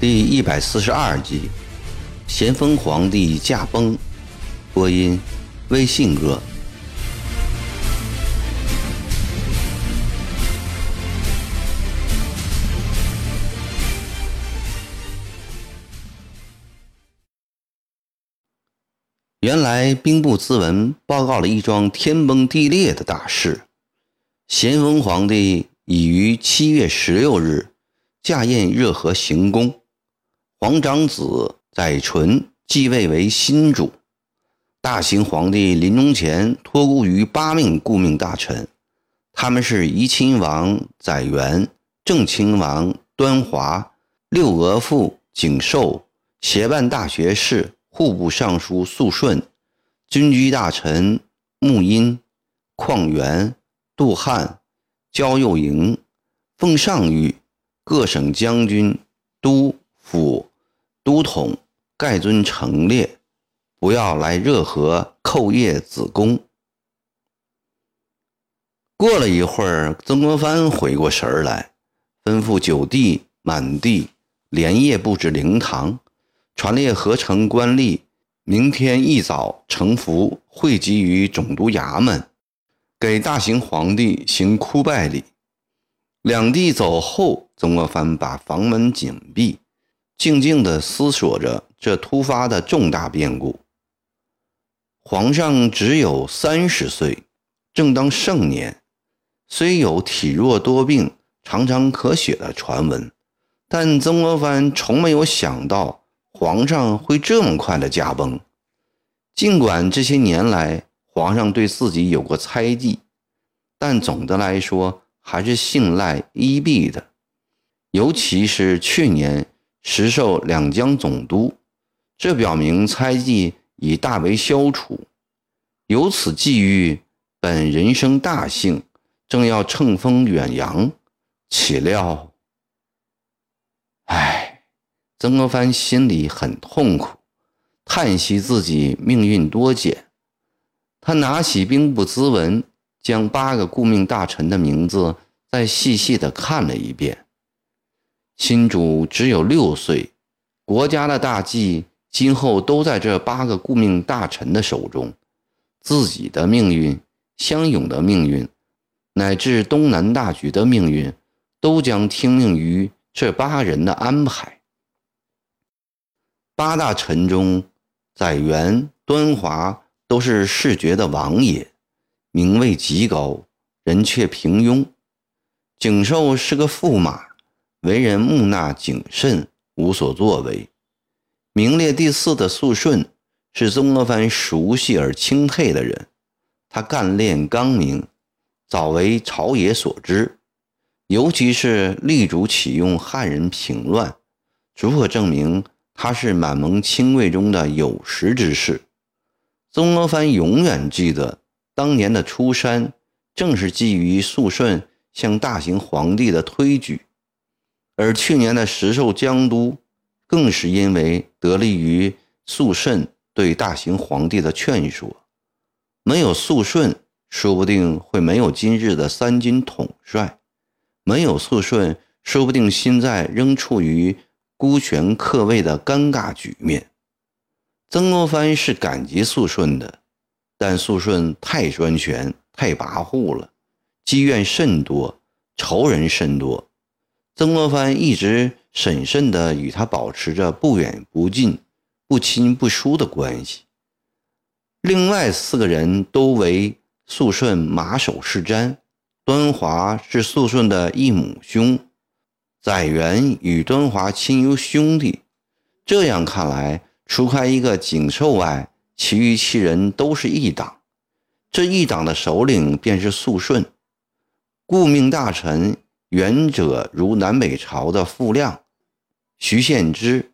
第一百四十二集，咸丰皇帝驾崩。播音：微信哥。原来兵部咨文报告了一桩天崩地裂的大事：咸丰皇帝已于七月十六日驾宴热河行宫。皇长子载淳继位为新主。大行皇帝临终前托孤于八名顾命大臣，他们是怡亲王载元、正亲王端华、六额驸景寿、协办大学士、户部尚书肃顺、军机大臣穆荫、况元、杜汉、焦佑营、奉上谕各省将军、都府。都统盖尊成列，不要来热河叩谒子宫。过了一会儿，曾国藩回过神儿来，吩咐九弟、满弟连夜布置灵堂，传列合成官吏，明天一早呈符汇集于总督衙门，给大行皇帝行哭拜礼。两弟走后，曾国藩把房门紧闭。静静地思索着这突发的重大变故。皇上只有三十岁，正当盛年，虽有体弱多病、常常咳血的传闻，但曾国藩从没有想到皇上会这么快的驾崩。尽管这些年来皇上对自己有过猜忌，但总的来说还是信赖依弼的，尤其是去年。实授两江总督，这表明猜忌已大为消除。由此际遇，本人生大幸，正要乘风远扬，岂料……唉，曾国藩心里很痛苦，叹息自己命运多舛。他拿起兵部咨文，将八个顾命大臣的名字再细细的看了一遍。新主只有六岁，国家的大计今后都在这八个顾命大臣的手中，自己的命运、湘勇的命运，乃至东南大局的命运，都将听命于这八人的安排。八大臣中，载元、端华都是视觉的王爷，名位极高，人却平庸。景寿是个驸马。为人木讷谨慎，无所作为。名列第四的肃顺是曾国藩熟悉而钦佩的人，他干练刚明，早为朝野所知。尤其是力主启用汉人平乱，足可证明他是满蒙亲贵中的有识之士。曾国藩永远记得当年的出山，正是基于肃顺向大行皇帝的推举。而去年的石授江都，更是因为得力于肃顺对大行皇帝的劝说。没有肃顺，说不定会没有今日的三军统帅；没有肃顺，说不定现在仍处于孤权克位的尴尬局面。曾国藩是感激肃顺的，但肃顺太专权、太跋扈了，积怨甚多，仇人甚多。曾国藩一直审慎地与他保持着不远不近、不亲不疏的关系。另外四个人都为肃顺马首是瞻，端华是肃顺的义母兄，载元与端华亲如兄弟。这样看来，除开一个景寿外，其余七人都是一党。这一党的首领便是肃顺，顾命大臣。远者如南北朝的傅亮、徐献之，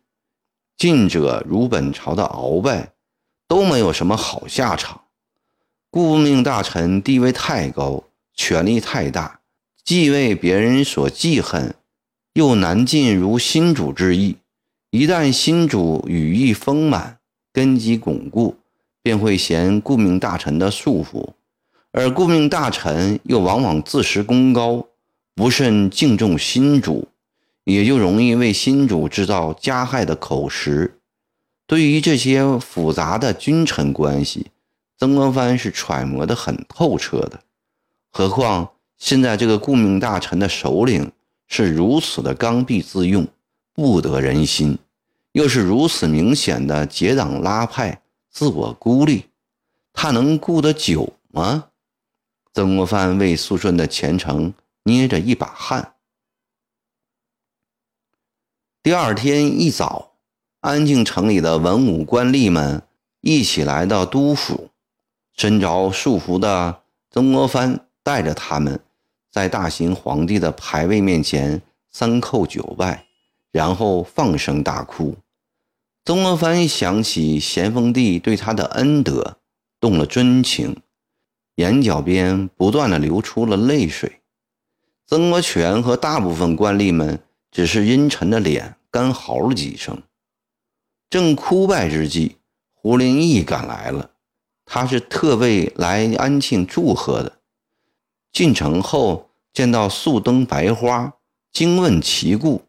近者如本朝的鳌拜，都没有什么好下场。顾命大臣地位太高，权力太大，既为别人所记恨，又难尽如新主之意。一旦新主羽翼丰满，根基巩固，便会嫌顾命大臣的束缚，而顾命大臣又往往自恃功高，不甚敬重新主，也就容易为新主制造加害的口实。对于这些复杂的君臣关系，曾国藩是揣摩得很透彻的。何况现在这个顾命大臣的首领是如此的刚愎自用，不得人心，又是如此明显的结党拉派。自我孤立，他能顾得久吗？曾国藩为肃顺的前程捏着一把汗。第二天一早，安庆城里的文武官吏们一起来到都府，身着束服的曾国藩带着他们，在大行皇帝的牌位面前三叩九拜，然后放声大哭。曾国藩想起咸丰帝对他的恩德，动了真情，眼角边不断的流出了泪水。曾国荃和大部分官吏们只是阴沉着脸干嚎了几声。正哭拜之际，胡林翼赶来了，他是特为来安庆祝贺的。进城后见到素灯白花，惊问其故，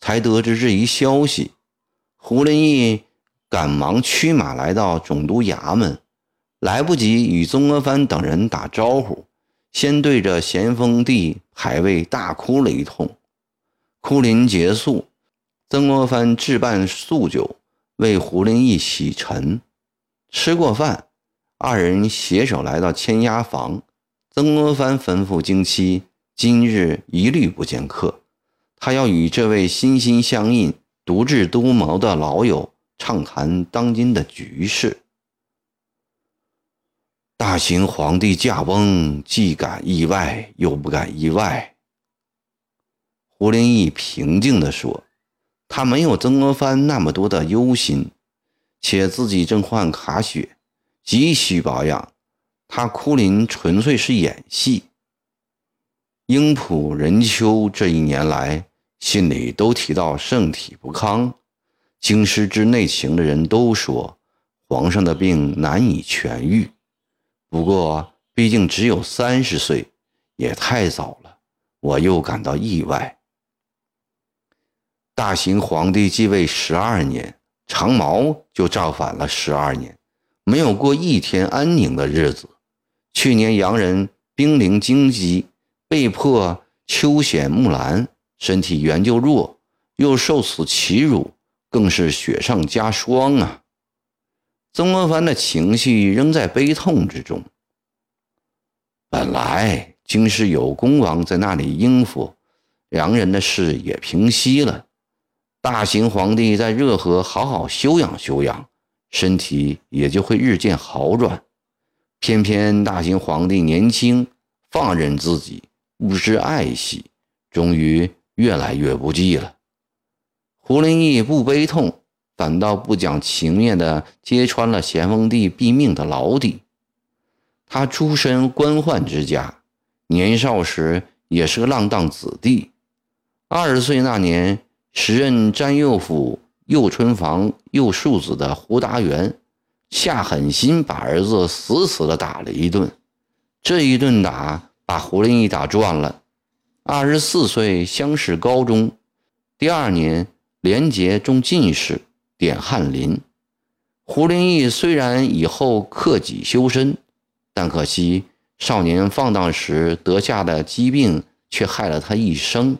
才得知这一消息。胡林翼赶忙驱马来到总督衙门，来不及与曾国藩等人打招呼，先对着咸丰帝牌位大哭了一通。哭临结束，曾国藩置办素酒为胡林翼洗尘。吃过饭，二人携手来到签押房。曾国藩吩咐京妻，今日一律不见客，他要与这位心心相印。独智多谋的老友畅谈当今的局势。大行皇帝驾崩，既感意外，又不敢意外。胡林翼平静地说：“他没有曾国藩那么多的忧心，且自己正患卡血，急需保养。他哭灵纯粹是演戏。英普仁丘这一年来。”信里都提到圣体不康，京师知内情的人都说皇上的病难以痊愈。不过毕竟只有三十岁，也太早了，我又感到意外。大行皇帝继位十二年，长毛就造反了十二年，没有过一天安宁的日子。去年洋人兵临京畿，被迫秋显木兰。身体原就弱，又受此欺辱，更是雪上加霜啊！曾国藩的情绪仍在悲痛之中。本来京师有恭王在那里应付，洋人的事也平息了。大行皇帝在热河好好休养休养，身体也就会日渐好转。偏偏大行皇帝年轻，放任自己，不知爱惜，终于。越来越不济了。胡林翼不悲痛，反倒不讲情面地揭穿了咸丰帝毙命的老底。他出身官宦之家，年少时也是个浪荡子弟。二十岁那年，时任詹右府右春房右庶子的胡达元，下狠心把儿子死死的打了一顿。这一顿打，把胡林翼打转了。二十四岁乡试高中，第二年廉洁中进士，点翰林。胡林翼虽然以后克己修身，但可惜少年放荡时得下的疾病却害了他一生。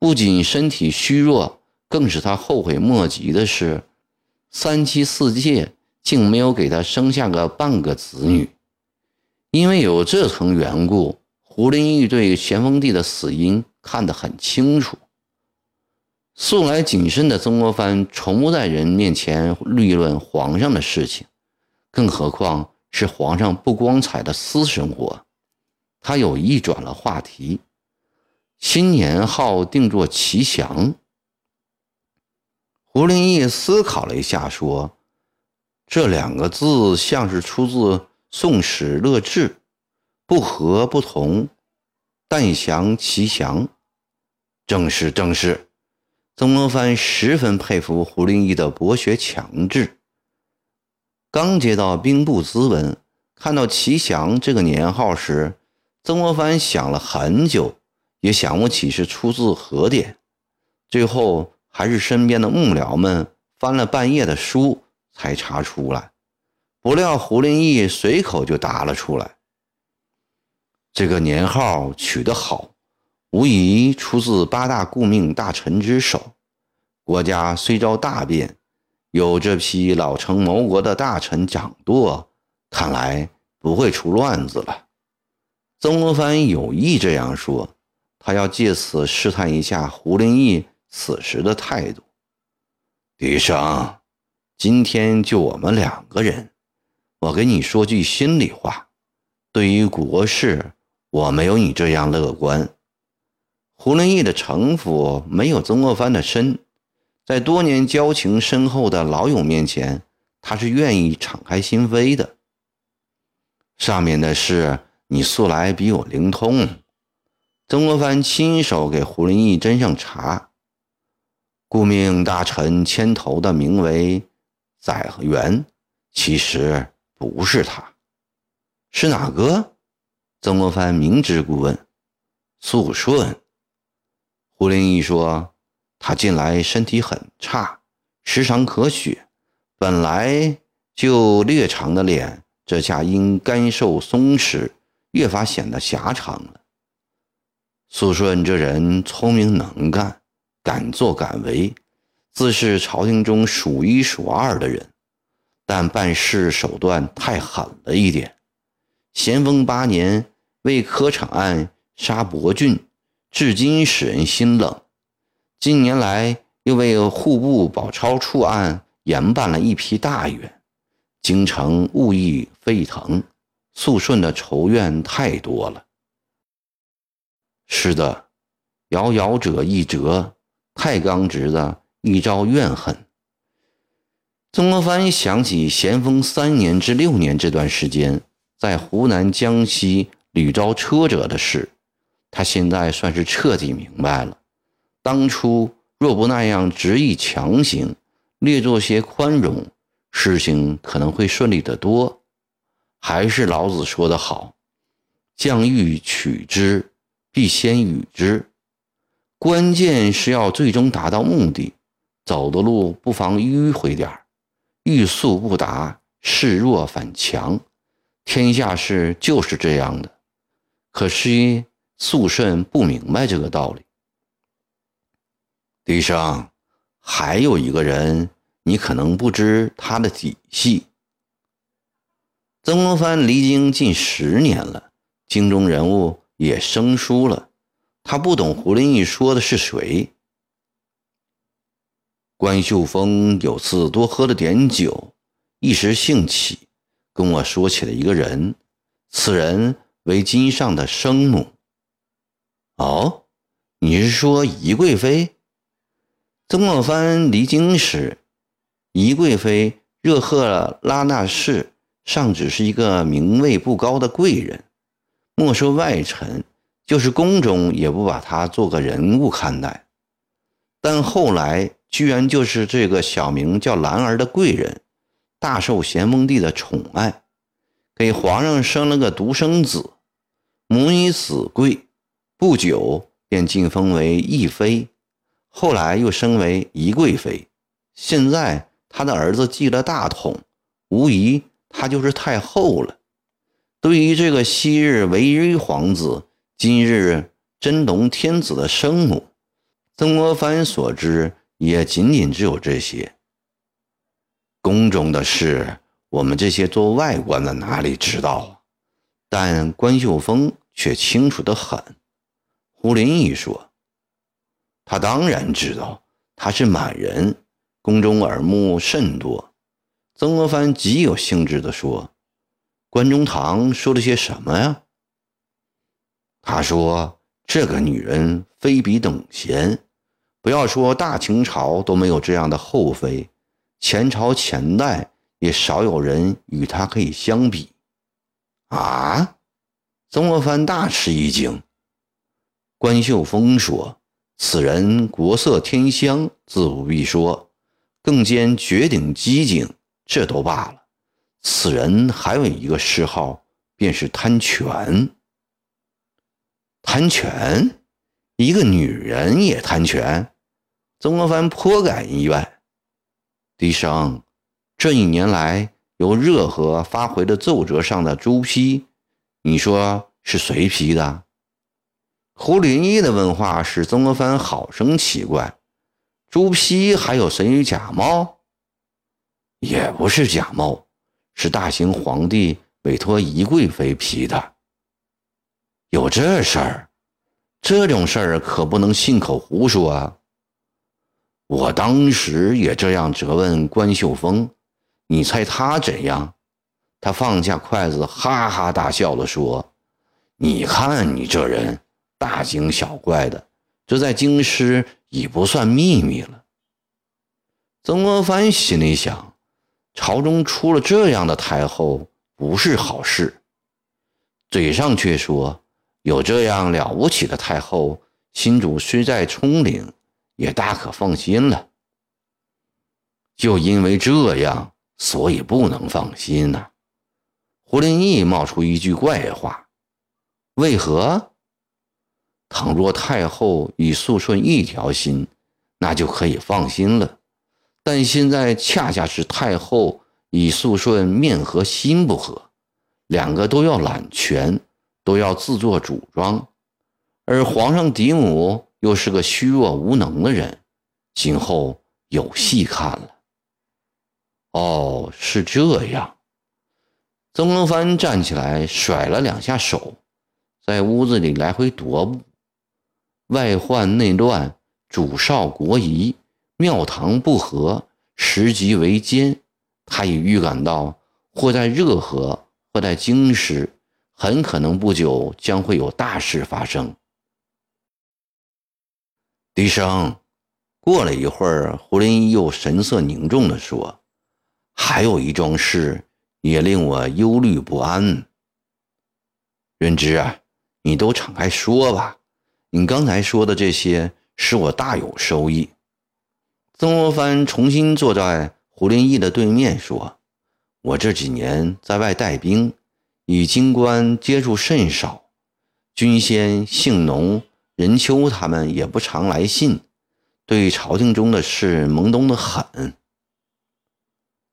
不仅身体虚弱，更使他后悔莫及的是，三妻四妾竟没有给他生下个半个子女。因为有这层缘故。胡林翼对咸丰帝的死因看得很清楚。素来谨慎的曾国藩从不在人面前议论皇上的事情，更何况是皇上不光彩的私生活。他有意转了话题，新年号定做吉祥。胡林翼思考了一下，说：“这两个字像是出自《宋史乐志》。”不和不同，但降其降。正是正是。曾国藩十分佩服胡林翼的博学强志。刚接到兵部咨文，看到齐祥这个年号时，曾国藩想了很久，也想不起是出自何典。最后还是身边的幕僚们翻了半夜的书，才查出来。不料胡林翼随口就答了出来：“这个年号取得好，无疑出自八大顾命大臣之手。国家虽遭大变。”有这批老成谋国的大臣掌舵，看来不会出乱子了。曾国藩有意这样说，他要借此试探一下胡林翼此时的态度。笛生，今天就我们两个人，我跟你说句心里话，对于国事，我没有你这样乐观。胡林翼的城府没有曾国藩的深。在多年交情深厚的老友面前，他是愿意敞开心扉的。上面的事你素来比我灵通。曾国藩亲手给胡林翼斟上茶。顾命大臣牵头的名为载元，其实不是他，是哪个？曾国藩明知故问。肃顺。胡林翼说。他近来身体很差，时常咳血，本来就略长的脸，这下因干瘦松弛，越发显得狭长了。肃顺这人聪明能干，敢作敢为，自是朝廷中数一数二的人，但办事手段太狠了一点。咸丰八年为科场案杀伯俊，至今使人心冷。近年来又为户部宝钞处案严办了一批大员，京城物议沸腾，肃顺的仇怨太多了。是的，遥遥者一折，太刚直的一招怨恨。曾国藩想起咸丰三年至六年这段时间在湖南、江西屡遭挫折的事，他现在算是彻底明白了。当初若不那样执意强行，略做些宽容，事情可能会顺利得多。还是老子说的好：“将欲取之，必先予之。”关键是要最终达到目的，走的路不妨迂回点。欲速不达，势弱反强。天下事就是这样的。可惜肃顺不明白这个道理。医生，还有一个人，你可能不知他的底细。曾国藩离京近十年了，京中人物也生疏了，他不懂胡林翼说的是谁。关秀峰有次多喝了点酒，一时兴起，跟我说起了一个人，此人为金上的生母。哦，你是说宜贵妃？曾国藩离京时，宜贵妃热赫拉那氏尚只是一个名位不高的贵人，莫说外臣，就是宫中也不把她做个人物看待。但后来居然就是这个小名叫兰儿的贵人，大受咸丰帝的宠爱，给皇上生了个独生子，母以子贵，不久便晋封为义妃。后来又升为宜贵妃，现在他的儿子继了大统，无疑他就是太后了。对于这个昔日维瑞皇子，今日真龙天子的生母，曾国藩所知也仅仅只有这些。宫中的事，我们这些做外官的哪里知道啊？但关秀峰却清楚得很。胡林翼说。他当然知道，他是满人，宫中耳目甚多。曾国藩极有兴致地说：“关中堂说了些什么呀？”他说：“这个女人非比等闲，不要说大清朝都没有这样的后妃，前朝前代也少有人与她可以相比。”啊！曾国藩大吃一惊。关秀峰说。此人国色天香，自不必说，更兼绝顶机警，这都罢了。此人还有一个嗜好，便是贪权。贪权，一个女人也贪权。曾国藩颇感意外。笛声，这一年来由热河发回的奏折上的朱批，你说是谁批的？胡林翼的问话使曾国藩好生奇怪。朱批还有谁假冒？也不是假冒，是大行皇帝委托宜贵妃批的。有这事儿？这种事儿可不能信口胡说啊！我当时也这样责问关秀峰，你猜他怎样？他放下筷子，哈哈大笑地说：“你看你这人，大惊小怪的，这在京师已不算秘密了。”曾国藩心里想。朝中出了这样的太后，不是好事。嘴上却说有这样了不起的太后，新主虽在冲领，也大可放心了。就因为这样，所以不能放心呐。胡林翼冒出一句怪话：“为何？倘若太后与肃顺一条心，那就可以放心了。”但现在恰恰是太后与肃顺面和心不和，两个都要揽权，都要自作主张，而皇上嫡母又是个虚弱无能的人，今后有戏看了。哦，是这样。曾国藩站起来，甩了两下手，在屋子里来回踱步。外患内乱，主少国疑。庙堂不和，时局为艰。他已预感到，或在热河，或在京师，很可能不久将会有大事发生。笛声，过了一会儿，胡林翼又神色凝重地说：“还有一桩事也令我忧虑不安。”润之啊，你都敞开说吧。你刚才说的这些，使我大有收益。曾国藩重新坐在胡林翼的对面，说：“我这几年在外带兵，与京官接触甚少。君先、姓农、任丘他们也不常来信，对朝廷中的事懵懂的很。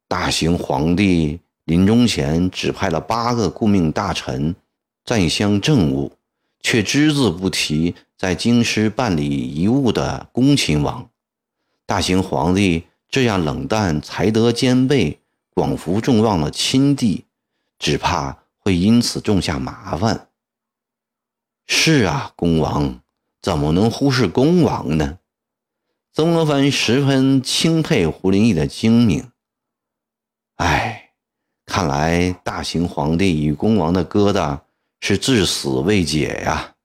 大行皇帝临终前指派了八个顾命大臣在乡政务，却只字不提在京师办理遗物的恭亲王。”大行皇帝这样冷淡、才德兼备、广福众望的亲弟，只怕会因此种下麻烦。是啊，恭王怎么能忽视恭王呢？曾国藩十分钦佩胡林翼的精明。唉，看来大行皇帝与恭王的疙瘩是至死未解呀。